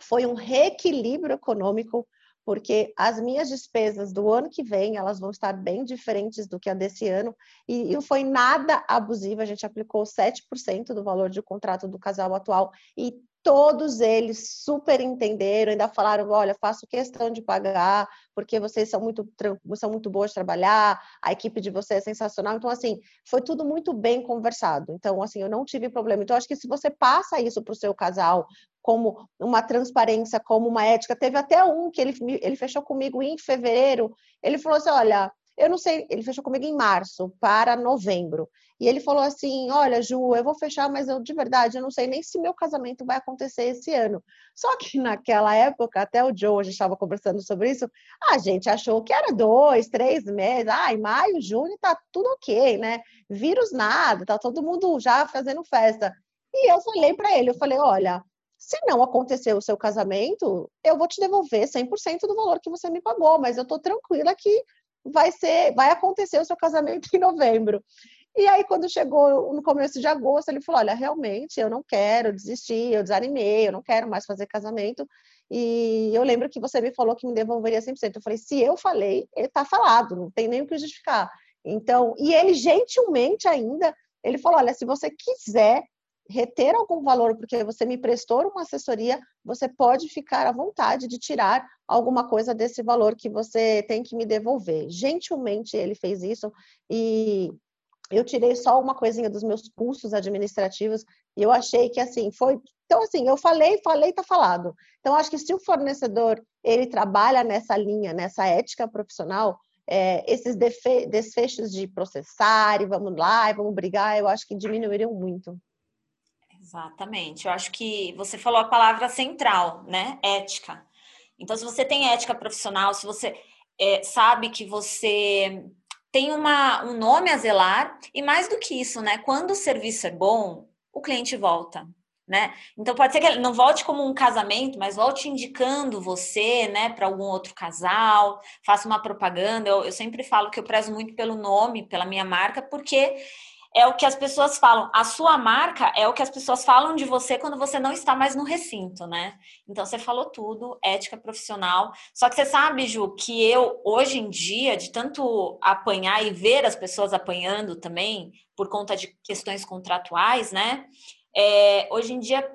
foi um reequilíbrio econômico, porque as minhas despesas do ano que vem elas vão estar bem diferentes do que a desse ano, e foi nada abusivo, a gente aplicou 7% do valor de contrato do casal atual, e todos eles super entenderam, ainda falaram: olha, faço questão de pagar, porque vocês são muito, são muito boas de trabalhar, a equipe de vocês é sensacional. Então, assim, foi tudo muito bem conversado. Então, assim, eu não tive problema. Então, acho que se você passa isso para o seu casal como uma transparência, como uma ética, teve até um que ele, ele fechou comigo em fevereiro, ele falou assim: olha. Eu não sei, ele fechou comigo em março para novembro. E ele falou assim: Olha, Ju, eu vou fechar, mas eu de verdade eu não sei nem se meu casamento vai acontecer esse ano. Só que naquela época, até o Joe, a gente estava conversando sobre isso, a gente achou que era dois, três meses. Em maio, junho tá tudo ok, né? Vírus nada, tá todo mundo já fazendo festa. E eu falei para ele: Eu falei, olha. Se não acontecer o seu casamento, eu vou te devolver 100% do valor que você me pagou, mas eu tô tranquila que vai ser, vai acontecer o seu casamento em novembro. E aí, quando chegou no começo de agosto, ele falou: Olha, realmente eu não quero desistir, eu desanimei, eu não quero mais fazer casamento. E eu lembro que você me falou que me devolveria 100%. Eu falei: Se eu falei, está falado, não tem nem o que justificar. Então, e ele gentilmente ainda, ele falou: Olha, se você quiser, reter algum valor, porque você me prestou uma assessoria, você pode ficar à vontade de tirar alguma coisa desse valor que você tem que me devolver. Gentilmente ele fez isso e eu tirei só uma coisinha dos meus custos administrativos e eu achei que assim foi. Então assim, eu falei, falei, tá falado. Então acho que se o fornecedor ele trabalha nessa linha, nessa ética profissional, é, esses desfechos de processar e vamos lá e vamos brigar, eu acho que diminuiriam muito. Exatamente. Eu acho que você falou a palavra central, né? Ética. Então, se você tem ética profissional, se você é, sabe que você tem uma, um nome a zelar, e mais do que isso, né? Quando o serviço é bom, o cliente volta né? Então pode ser que ele não volte como um casamento, mas volte indicando você, né, para algum outro casal, faça uma propaganda. Eu, eu, sempre falo que eu prezo muito pelo nome, pela minha marca, porque é o que as pessoas falam. A sua marca é o que as pessoas falam de você quando você não está mais no recinto, né? Então você falou tudo, ética profissional. Só que você sabe, Ju, que eu hoje em dia, de tanto apanhar e ver as pessoas apanhando também por conta de questões contratuais, né? É, hoje em dia,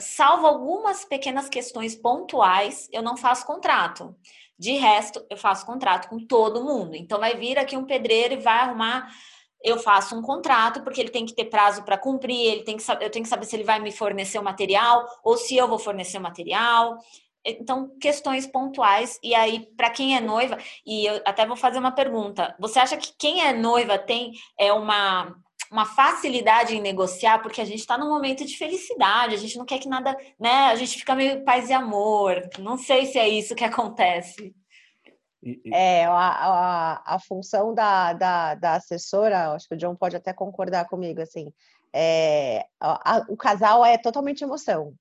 salvo algumas pequenas questões pontuais, eu não faço contrato. De resto, eu faço contrato com todo mundo. Então, vai vir aqui um pedreiro e vai arrumar. Eu faço um contrato porque ele tem que ter prazo para cumprir, ele tem que eu tenho que saber se ele vai me fornecer o material ou se eu vou fornecer o material. Então, questões pontuais. E aí, para quem é noiva, e eu até vou fazer uma pergunta: você acha que quem é noiva tem é uma uma facilidade em negociar, porque a gente está num momento de felicidade, a gente não quer que nada, né? A gente fica meio paz e amor. Não sei se é isso que acontece. É, a, a, a função da, da, da, assessora, acho que o John pode até concordar comigo, assim, é, a, o casal é totalmente emoção,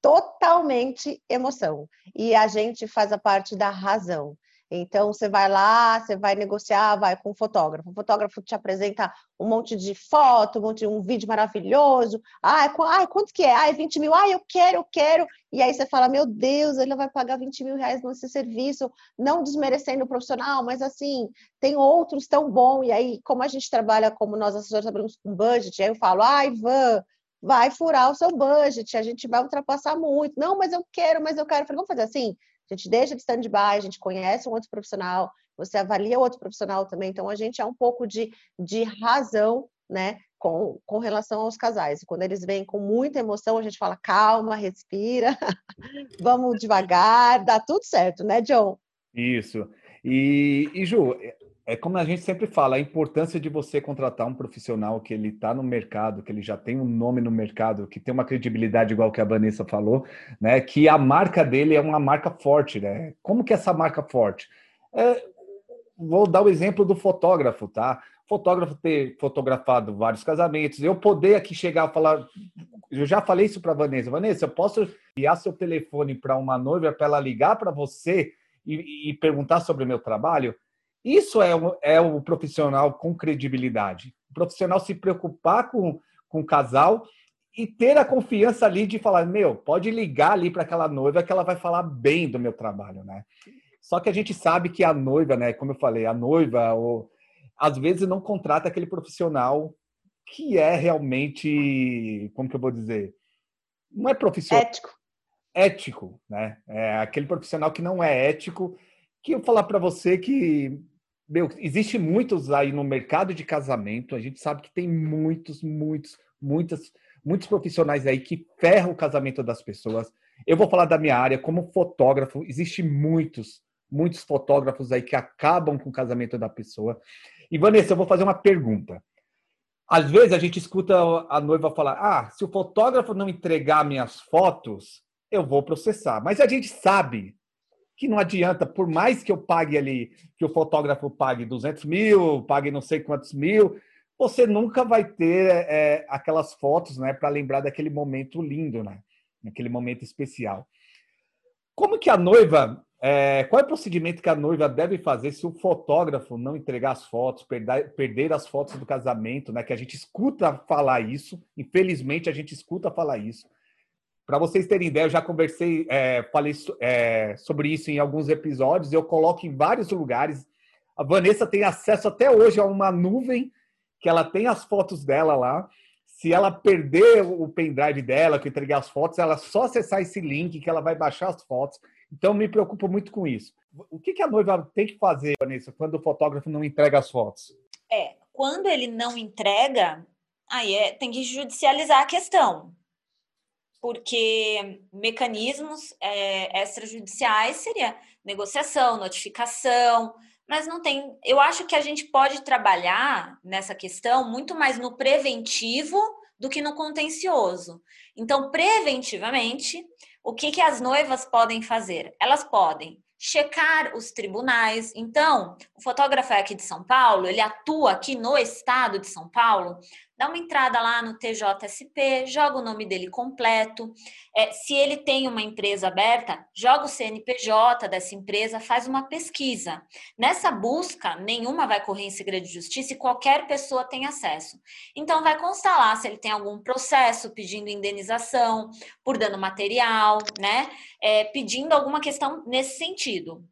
totalmente emoção, e a gente faz a parte da razão. Então, você vai lá, você vai negociar, vai com o fotógrafo. O fotógrafo te apresenta um monte de foto, um, monte de, um vídeo maravilhoso. Ah, ai, quanto que é? Ah, é 20 mil. Ah, eu quero, eu quero. E aí você fala, meu Deus, ele vai pagar 20 mil reais nesse serviço, não desmerecendo o profissional, mas assim, tem outros tão bom. E aí, como a gente trabalha, como nós assessores trabalhamos com budget, aí eu falo, ah, Ivan, vai furar o seu budget, a gente vai ultrapassar muito. Não, mas eu quero, mas eu quero. Eu falei, vamos fazer assim? A gente deixa de stand-by, a gente conhece um outro profissional, você avalia outro profissional também. Então, a gente é um pouco de, de razão, né, com, com relação aos casais. E quando eles vêm com muita emoção, a gente fala, calma, respira, vamos devagar, dá tudo certo, né, John? Isso. E, e Ju, é como a gente sempre fala, a importância de você contratar um profissional que ele está no mercado, que ele já tem um nome no mercado, que tem uma credibilidade igual que a Vanessa falou, né? Que a marca dele é uma marca forte, né? Como que é essa marca forte? É, vou dar o exemplo do fotógrafo, tá? Fotógrafo ter fotografado vários casamentos, eu poder aqui chegar e falar, eu já falei isso para Vanessa, Vanessa, eu posso enviar seu telefone para uma noiva para ela ligar para você e, e perguntar sobre o meu trabalho? Isso é o, é o profissional com credibilidade. O profissional se preocupar com, com o casal e ter a confiança ali de falar, meu, pode ligar ali para aquela noiva que ela vai falar bem do meu trabalho, né? Só que a gente sabe que a noiva, né, como eu falei, a noiva, ou, às vezes não contrata aquele profissional que é realmente, como que eu vou dizer, não é profissional. Ético. Ético, né? É aquele profissional que não é ético, que eu falar para você que meu, existe muitos aí no mercado de casamento. A gente sabe que tem muitos, muitos, muitas, muitos profissionais aí que ferram o casamento das pessoas. Eu vou falar da minha área como fotógrafo. Existe muitos, muitos fotógrafos aí que acabam com o casamento da pessoa. E Vanessa, eu vou fazer uma pergunta. Às vezes a gente escuta a noiva falar: "Ah, se o fotógrafo não entregar minhas fotos, eu vou processar". Mas a gente sabe que não adianta, por mais que eu pague ali, que o fotógrafo pague 200 mil, pague não sei quantos mil, você nunca vai ter é, aquelas fotos, né, para lembrar daquele momento lindo, né, naquele momento especial. Como que a noiva, é, qual é o procedimento que a noiva deve fazer se o fotógrafo não entregar as fotos, perder, perder as fotos do casamento, né, que a gente escuta falar isso, infelizmente a gente escuta falar isso. Para vocês terem ideia, eu já conversei, é, falei é, sobre isso em alguns episódios, eu coloco em vários lugares. A Vanessa tem acesso até hoje a uma nuvem que ela tem as fotos dela lá. se ela perder o pendrive dela, que entregar as fotos, ela só acessar esse link que ela vai baixar as fotos. Então, me preocupo muito com isso. O que, que a noiva tem que fazer, Vanessa, quando o fotógrafo não entrega as fotos? É, quando ele não entrega, aí é, tem que judicializar a questão. Porque mecanismos é, extrajudiciais seria negociação, notificação, mas não tem. Eu acho que a gente pode trabalhar nessa questão muito mais no preventivo do que no contencioso. Então, preventivamente, o que, que as noivas podem fazer? Elas podem checar os tribunais. Então, o fotógrafo é aqui de São Paulo, ele atua aqui no estado de São Paulo, dá uma entrada lá no TJSP, joga o nome dele completo. É, se ele tem uma empresa aberta, joga o CNPJ dessa empresa, faz uma pesquisa. Nessa busca, nenhuma vai correr em segredo de justiça e qualquer pessoa tem acesso. Então, vai constar lá se ele tem algum processo pedindo indenização por dano material, né? É, pedindo alguma questão nesse sentido.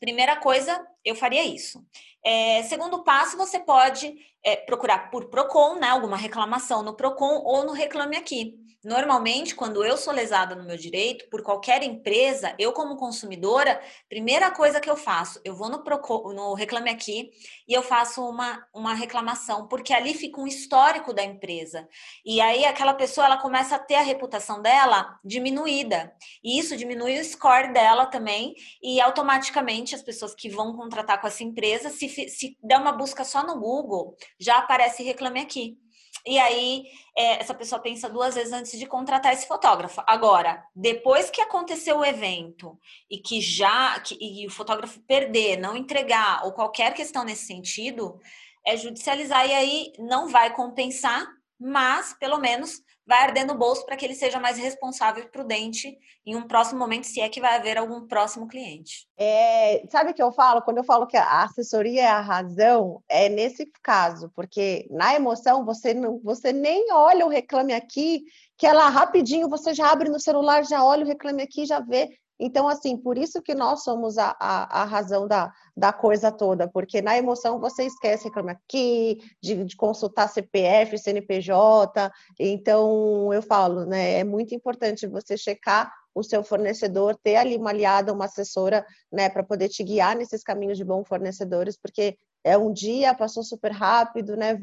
Primeira coisa, eu faria isso. É, segundo passo, você pode é, procurar por PROCON, né, alguma reclamação no PROCON ou no Reclame Aqui. Normalmente, quando eu sou lesada no meu direito, por qualquer empresa, eu como consumidora, primeira coisa que eu faço, eu vou no, Procon, no Reclame Aqui e eu faço uma, uma reclamação, porque ali fica um histórico da empresa. E aí aquela pessoa, ela começa a ter a reputação dela diminuída. E isso diminui o score dela também e automaticamente as pessoas que vão contratar com essa empresa, se, se der uma busca só no Google, já aparece Reclame Aqui. E aí, é, essa pessoa pensa duas vezes antes de contratar esse fotógrafo. Agora, depois que aconteceu o evento e que já que, e o fotógrafo perder, não entregar ou qualquer questão nesse sentido, é judicializar e aí não vai compensar, mas pelo menos vai arder no bolso para que ele seja mais responsável e prudente em um próximo momento, se é que vai haver algum próximo cliente. É, sabe o que eu falo? Quando eu falo que a assessoria é a razão, é nesse caso, porque na emoção você, não, você nem olha o reclame aqui, que ela rapidinho você já abre no celular, já olha o reclame aqui, já vê. Então, assim, por isso que nós somos a, a, a, razão da, da coisa toda, porque na emoção você esquece reclamar aqui, de, de, consultar CPF, CNPJ. Então, eu falo, né, é muito importante você checar o seu fornecedor, ter ali uma aliada, uma assessora, né, para poder te guiar nesses caminhos de bons fornecedores, porque é um dia, passou super rápido, né,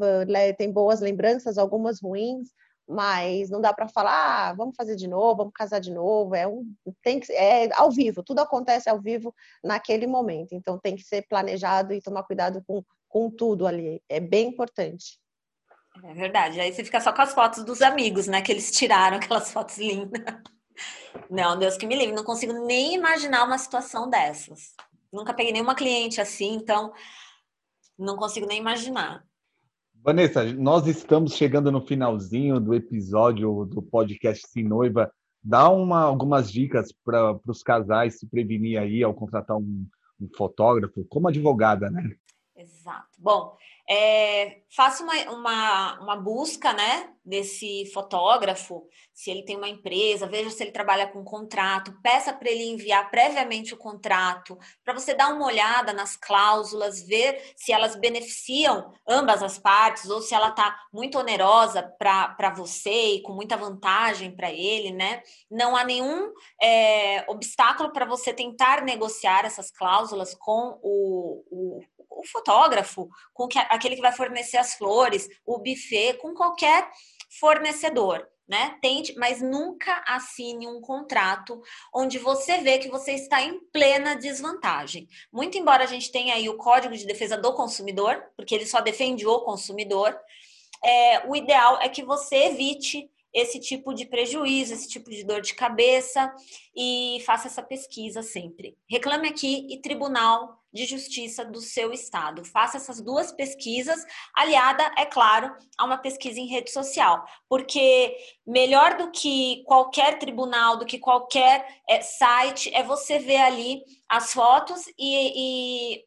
tem boas lembranças, algumas ruins, mas não dá para falar, ah, vamos fazer de novo, vamos casar de novo. É um, tem que, é ao vivo, tudo acontece ao vivo naquele momento. Então tem que ser planejado e tomar cuidado com, com tudo ali. É bem importante. É verdade. Aí você fica só com as fotos dos amigos, né? Que eles tiraram aquelas fotos lindas. Não, Deus que me livre, não consigo nem imaginar uma situação dessas. Nunca peguei nenhuma cliente assim, então não consigo nem imaginar. Vanessa, nós estamos chegando no finalzinho do episódio do podcast Sim Noiva. Dá uma, algumas dicas para os casais se prevenir aí ao contratar um, um fotógrafo, como advogada, né? Exato. Bom, é, faça uma, uma, uma, busca né, desse fotógrafo, se ele tem uma empresa, veja se ele trabalha com contrato, peça para ele enviar previamente o contrato, para você dar uma olhada nas cláusulas, ver se elas beneficiam ambas as partes ou se ela está muito onerosa para você e com muita vantagem para ele, né? Não há nenhum é, obstáculo para você tentar negociar essas cláusulas com o, o o fotógrafo, com que, aquele que vai fornecer as flores, o buffet, com qualquer fornecedor. Né? Tente, mas nunca assine um contrato onde você vê que você está em plena desvantagem. Muito embora a gente tenha aí o Código de Defesa do Consumidor, porque ele só defende o consumidor, é, o ideal é que você evite esse tipo de prejuízo, esse tipo de dor de cabeça e faça essa pesquisa sempre. Reclame aqui e Tribunal de Justiça do seu estado. Faça essas duas pesquisas, aliada, é claro, a uma pesquisa em rede social, porque melhor do que qualquer tribunal, do que qualquer é, site, é você ver ali as fotos e, e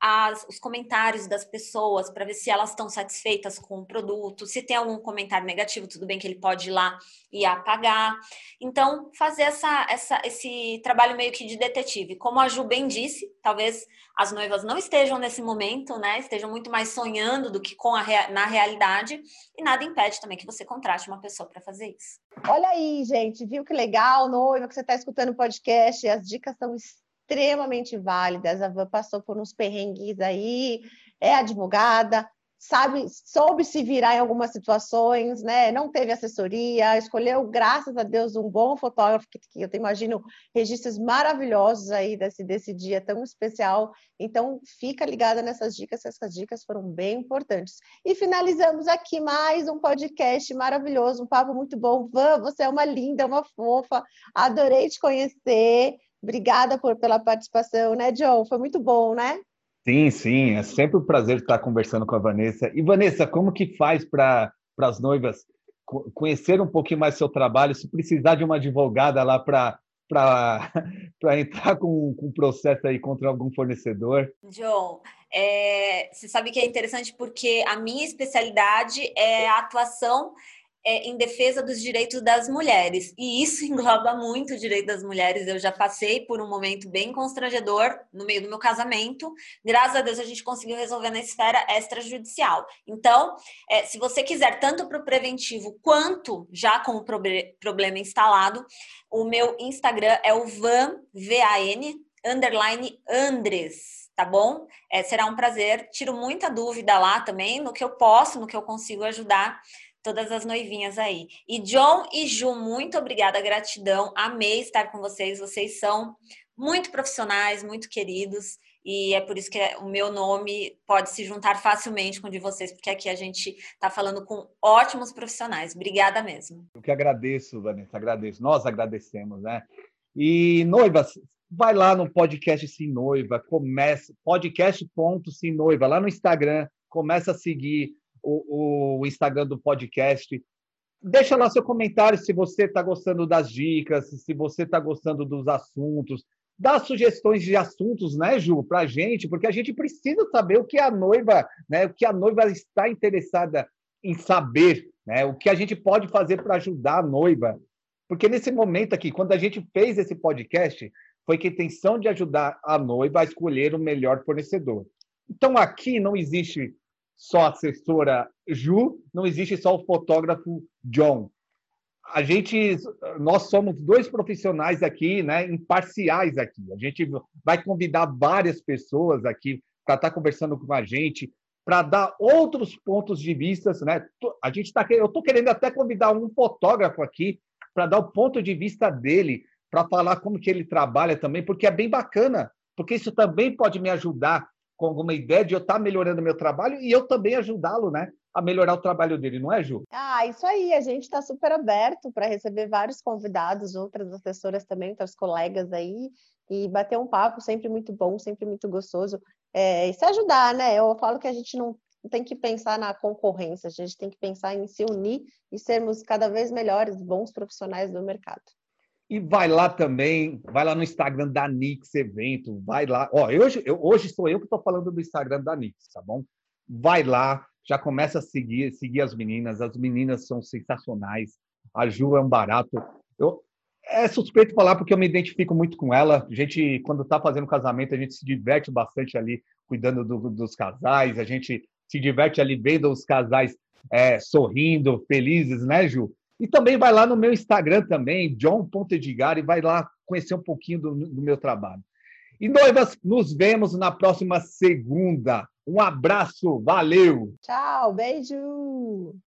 as, os comentários das pessoas para ver se elas estão satisfeitas com o produto. Se tem algum comentário negativo, tudo bem que ele pode ir lá e apagar. Então, fazer essa, essa, esse trabalho meio que de detetive. Como a Ju bem disse, talvez as noivas não estejam nesse momento, né? Estejam muito mais sonhando do que com a, na realidade. E nada impede também que você contrate uma pessoa para fazer isso. Olha aí, gente, viu que legal, noiva, que você está escutando o podcast. As dicas são extremamente válidas. A Van passou por uns perrengues aí, é advogada, sabe, soube se virar em algumas situações, né? Não teve assessoria, escolheu, graças a Deus, um bom fotógrafo, que, que eu imagino registros maravilhosos aí desse, desse dia tão especial. Então, fica ligada nessas dicas, essas dicas foram bem importantes. E finalizamos aqui mais um podcast maravilhoso, um papo muito bom. Van, você é uma linda, uma fofa, adorei te conhecer. Obrigada por, pela participação, né, John? Foi muito bom, né? Sim, sim. É sempre um prazer estar conversando com a Vanessa. E, Vanessa, como que faz para as noivas conhecer um pouquinho mais seu trabalho? Se precisar de uma advogada lá para para entrar com, com processo aí contra algum fornecedor? John, é, você sabe que é interessante porque a minha especialidade é a atuação é, em defesa dos direitos das mulheres. E isso engloba muito o direito das mulheres. Eu já passei por um momento bem constrangedor no meio do meu casamento. Graças a Deus a gente conseguiu resolver na esfera extrajudicial. Então, é, se você quiser, tanto para o preventivo quanto já com o problema instalado, o meu Instagram é o van, V-A-N, underline Andres tá bom? É, será um prazer. Tiro muita dúvida lá também no que eu posso, no que eu consigo ajudar todas as noivinhas aí. E John e Ju, muito obrigada, gratidão. Amei estar com vocês. Vocês são muito profissionais, muito queridos. E é por isso que o meu nome pode se juntar facilmente com o de vocês, porque aqui a gente está falando com ótimos profissionais. Obrigada mesmo. Eu que agradeço, Vanessa, agradeço. Nós agradecemos, né? E noivas, vai lá no podcast Sim Noiva, começa podcast.sim Noiva, lá no Instagram, começa a seguir, o, o Instagram do podcast. Deixa lá seu comentário se você está gostando das dicas, se você está gostando dos assuntos. Dá sugestões de assuntos, né, Ju, para a gente, porque a gente precisa saber o que a noiva, né, o que a noiva está interessada em saber, né, o que a gente pode fazer para ajudar a noiva. Porque nesse momento aqui, quando a gente fez esse podcast, foi com a intenção de ajudar a noiva a escolher o melhor fornecedor. Então aqui não existe só a assessora Ju, não existe só o fotógrafo John. A gente, nós somos dois profissionais aqui, né, imparciais aqui. A gente vai convidar várias pessoas aqui para estar tá conversando com a gente, para dar outros pontos de vista, né? A gente está, eu estou querendo até convidar um fotógrafo aqui para dar o ponto de vista dele, para falar como que ele trabalha também, porque é bem bacana, porque isso também pode me ajudar com alguma ideia de eu estar tá melhorando meu trabalho e eu também ajudá-lo, né? A melhorar o trabalho dele, não é, Ju? Ah, isso aí. A gente está super aberto para receber vários convidados, outras assessoras também, outras colegas aí, e bater um papo sempre muito bom, sempre muito gostoso. É, e se ajudar, né? Eu falo que a gente não tem que pensar na concorrência, a gente tem que pensar em se unir e sermos cada vez melhores, bons profissionais do mercado. E vai lá também, vai lá no Instagram da Nix Evento, vai lá. Ó, hoje, eu, hoje sou eu que estou falando do Instagram da Nix, tá bom? Vai lá, já começa a seguir, seguir as meninas. As meninas são sensacionais. A Ju é um barato. Eu, é suspeito falar porque eu me identifico muito com ela. A gente, quando está fazendo casamento, a gente se diverte bastante ali cuidando do, dos casais. A gente se diverte ali vendo os casais é, sorrindo, felizes, né, Ju? E também vai lá no meu Instagram também, john.edgar, e vai lá conhecer um pouquinho do, do meu trabalho. E noivas, nos vemos na próxima segunda. Um abraço, valeu! Tchau, beijo!